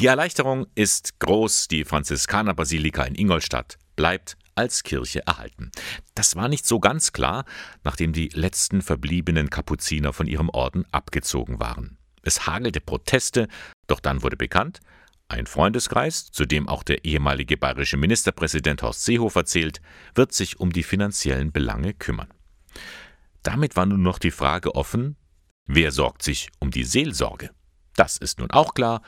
Die Erleichterung ist groß, die Franziskanerbasilika in Ingolstadt bleibt als Kirche erhalten. Das war nicht so ganz klar, nachdem die letzten verbliebenen Kapuziner von ihrem Orden abgezogen waren. Es hagelte Proteste, doch dann wurde bekannt, ein Freundeskreis, zu dem auch der ehemalige bayerische Ministerpräsident Horst Seehofer zählt, wird sich um die finanziellen Belange kümmern. Damit war nun noch die Frage offen, wer sorgt sich um die Seelsorge? Das ist nun auch klar.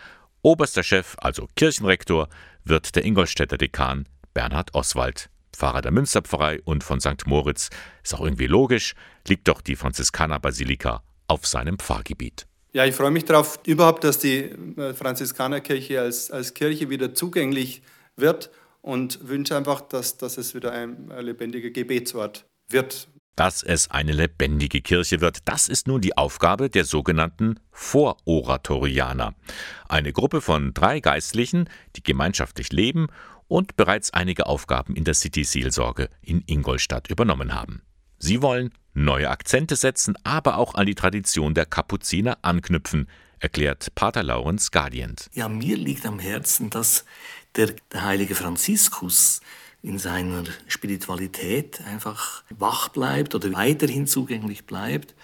Oberster Chef, also Kirchenrektor, wird der Ingolstädter Dekan Bernhard Oswald. Pfarrer der Münsterpfarrei und von St. Moritz, ist auch irgendwie logisch, liegt doch die Franziskanerbasilika auf seinem Pfarrgebiet. Ja, ich freue mich darauf überhaupt, dass die äh, Franziskanerkirche als, als Kirche wieder zugänglich wird und wünsche einfach, dass, dass es wieder ein, ein lebendiger Gebetsort wird. Dass es eine lebendige Kirche wird, das ist nun die Aufgabe der sogenannten Vororatorianer. Eine Gruppe von drei Geistlichen, die gemeinschaftlich leben und bereits einige Aufgaben in der City-Seelsorge in Ingolstadt übernommen haben. Sie wollen neue Akzente setzen, aber auch an die Tradition der Kapuziner anknüpfen, erklärt Pater Laurens Gardient. Ja, mir liegt am Herzen, dass der, der heilige Franziskus in seiner Spiritualität einfach wach bleibt oder weiterhin zugänglich bleibt.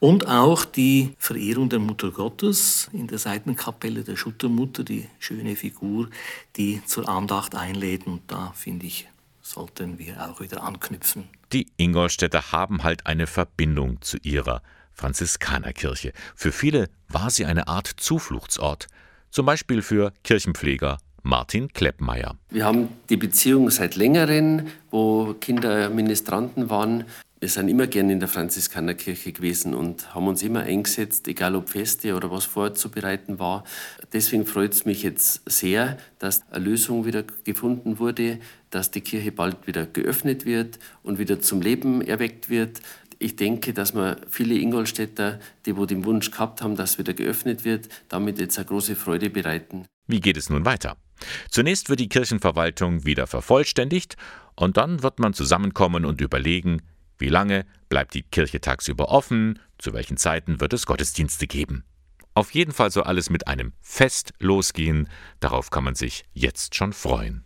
Und auch die Verehrung der Mutter Gottes in der Seitenkapelle der Schuttermutter, die schöne Figur, die zur Andacht einlädt. Und da finde ich, sollten wir auch wieder anknüpfen. Die Ingolstädter haben halt eine Verbindung zu ihrer Franziskanerkirche. Für viele war sie eine Art Zufluchtsort, zum Beispiel für Kirchenpfleger Martin Kleppmeier. Wir haben die Beziehung seit längerem, wo Kinder Ministranten waren. Wir sind immer gerne in der Franziskanerkirche gewesen und haben uns immer eingesetzt, egal ob Feste oder was vorzubereiten war. Deswegen freut es mich jetzt sehr, dass eine Lösung wieder gefunden wurde, dass die Kirche bald wieder geöffnet wird und wieder zum Leben erweckt wird. Ich denke, dass wir viele Ingolstädter, die wo den Wunsch gehabt haben, dass wieder geöffnet wird, damit jetzt eine große Freude bereiten. Wie geht es nun weiter? Zunächst wird die Kirchenverwaltung wieder vervollständigt und dann wird man zusammenkommen und überlegen, wie lange bleibt die Kirche tagsüber offen, zu welchen Zeiten wird es Gottesdienste geben. Auf jeden Fall soll alles mit einem Fest losgehen, darauf kann man sich jetzt schon freuen.